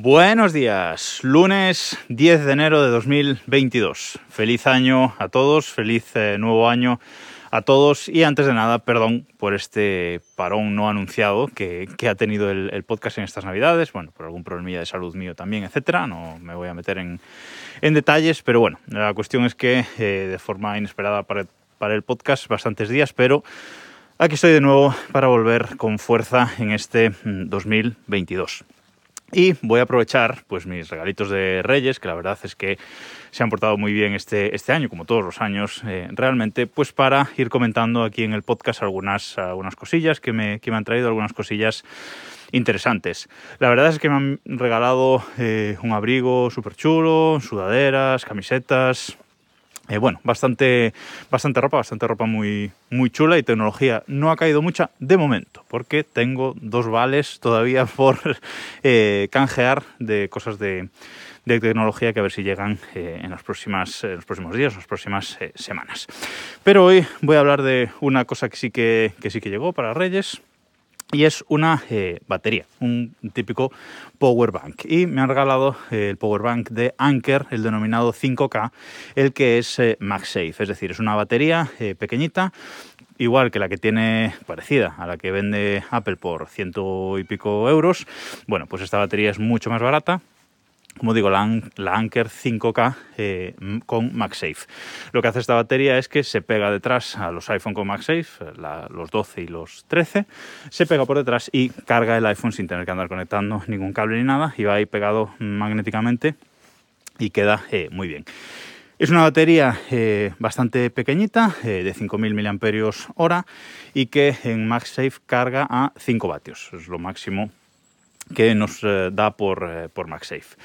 Buenos días, lunes 10 de enero de 2022. Feliz año a todos, feliz eh, nuevo año a todos y antes de nada, perdón por este parón no anunciado que, ha tenido el, podcast en estas navidades, bueno, por algún problemilla de salud mío también, etcétera, no me voy a meter en, detalles, pero bueno, la cuestión es que eh, de forma inesperada para, para el podcast bastantes días, pero aquí estoy de nuevo para volver con fuerza en este 2022. Y voy a aprovechar pues mis regalitos de Reyes, que la verdad es que se han portado muy bien este, este año, como todos los años, eh, realmente, pues para ir comentando aquí en el podcast algunas, algunas cosillas que me, que me han traído, algunas cosillas interesantes. La verdad es que me han regalado eh, un abrigo súper chulo, sudaderas, camisetas, eh, bueno, bastante, bastante ropa, bastante ropa muy, muy chula y tecnología no ha caído mucha de momento, porque tengo dos vales todavía por eh, canjear de cosas de, tecnología que a ver si llegan eh, en, próximas, en los próximos días, las próximas semanas. Pero hoy voy a hablar de una cosa que sí que, que sí que llegó para Reyes, y es una eh, batería, un típico power bank. Y me han regalado eh, el power bank de Anker, el denominado 5K, el que es eh, MagSafe, es decir, es una batería pequeñita, igual que la que tiene parecida a la que vende Apple por ciento y pico euros. Bueno, pues esta batería es mucho más barata, como digo, la, Anker 5K eh, con MagSafe. Lo que hace esta batería es que se pega detrás a los iPhone con MagSafe, los 12 y los 13, se pega por detrás y carga el iPhone sin tener que andar conectando ningún cable ni nada y va ahí pegado magnéticamente y queda eh, muy bien. Es una batería eh, bastante pequeñita, de 5.000 mAh y que en MagSafe carga a 5 vatios. Es lo máximo que nos eh, da por, eh, por MagSafe.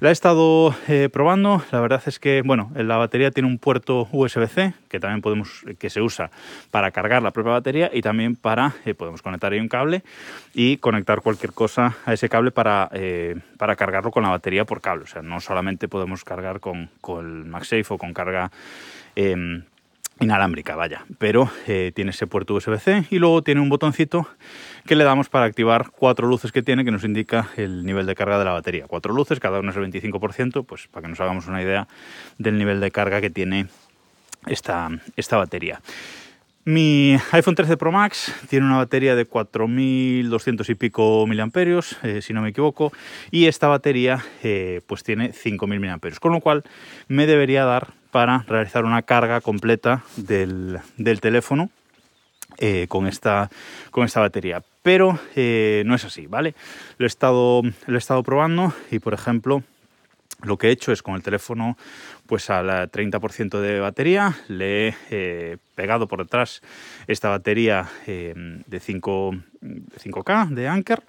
La he estado eh, probando, la verdad es que bueno, la batería tiene un puerto USB-C que también podemos, que se usa para cargar la propia batería y también para, podemos conectar ahí un cable y conectar cualquier cosa a ese cable para, para cargarlo con la batería por cable. O sea, no solamente podemos cargar con, con el MagSafe o con carga em, inalámbrica, vaya, pero eh, tiene ese puerto USB-C y luego tiene un botoncito que le damos para activar cuatro luces que tiene que nos indica el nivel de carga de la batería. Cuatro luces, cada una es el 25%, pues para que nos hagamos una idea del nivel de carga que tiene esta, esta batería. Mi iPhone 13 Pro Max tiene una batería de 4200 y pico miliamperios, eh, si no me equivoco, y esta batería eh, pues tiene 5000 miliamperios, con lo cual me debería dar para realizar una carga completa del, teléfono eh, con, esta, con esta batería. Pero no es así, ¿vale? Lo he, estado, lo he estado probando y, por ejemplo, lo que he hecho es con el teléfono pues al 30% de batería, le he eh, pegado por detrás esta batería eh, de 5, 5K de Anker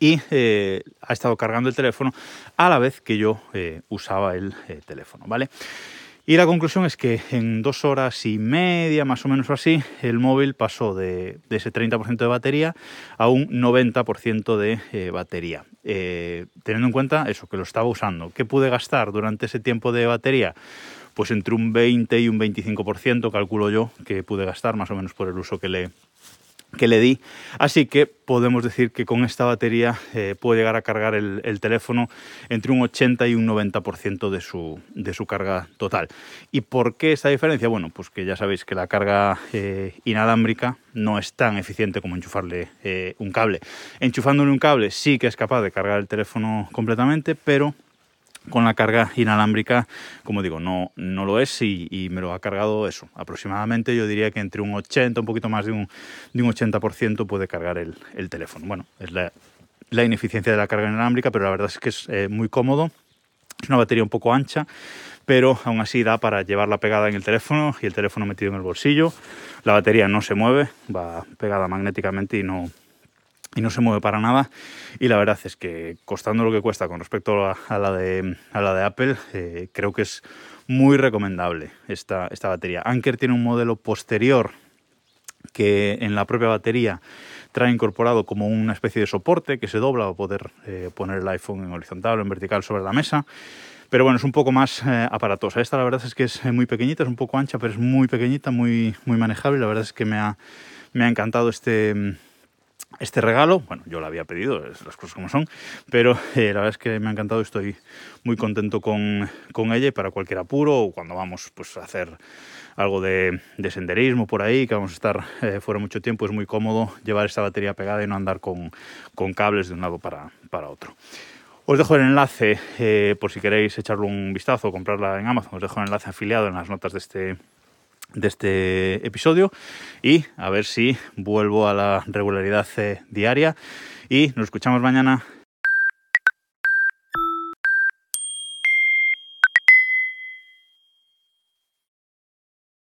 y eh, ha estado cargando el teléfono a la vez que yo usaba el teléfono, ¿vale? Y la conclusión es que en dos horas y media, más o menos así, el móvil pasó de, ese 30% de batería a un 90% de eh, batería. Eh, teniendo en cuenta eso, que lo estaba usando. ¿Qué pude gastar durante ese tiempo de batería? Pues entre un 20 y un 25%, calculo yo, que pude gastar más o menos por el uso que le, que le di. Así que podemos decir que con esta batería eh, puedo llegar a cargar el, teléfono entre un 80 y un 90% de su, de su carga total. ¿Y por qué esta diferencia? Bueno, pues que ya sabéis que la carga eh, inalámbrica no es tan eficiente como enchufarle eh, un cable. Enchufándole un cable sí que es capaz de cargar el teléfono completamente, pero con la carga inalámbrica, como digo, no, no lo es y, me lo ha cargado eso. Aproximadamente yo diría que entre un 80, un poquito más de un, de un 80% puede cargar el, teléfono. Bueno, es la, ineficiencia de la carga inalámbrica, pero la verdad es que es eh, muy cómodo. Es una batería un poco ancha, pero aún así da para llevarla pegada en el teléfono y el teléfono metido en el bolsillo. La batería no se mueve, va pegada magnéticamente y no, y no se mueve para nada. Y la verdad es que costando lo que cuesta con respecto a, la, de, a la de Apple, eh, creo que es muy recomendable esta, esta batería. Anker tiene un modelo posterior que en la propia batería trae incorporado como una especie de soporte que se dobla para poder eh, poner el iPhone en horizontal o en vertical sobre la mesa. Pero bueno, es un poco más eh, aparatosa. Esta la verdad es que es muy pequeñita, es un poco ancha, pero es muy pequeñita, muy, muy manejable. La verdad es que me ha, me ha encantado este este regalo. Bueno, yo lo había pedido, las cosas como son, pero eh, la verdad es que me ha encantado, estoy muy contento con, con, ella y para cualquier apuro o cuando vamos pues, a hacer algo de, de senderismo por ahí, que vamos a estar eh, fuera mucho tiempo, es muy cómodo llevar esta batería pegada y no andar con, con cables de un lado para, para otro. Os dejo el enlace eh, por si queréis echarle un vistazo o comprarla en Amazon. Os dejo el enlace afiliado en las notas de este, de este episodio y a ver si vuelvo a la regularidad eh, diaria. Y nos escuchamos mañana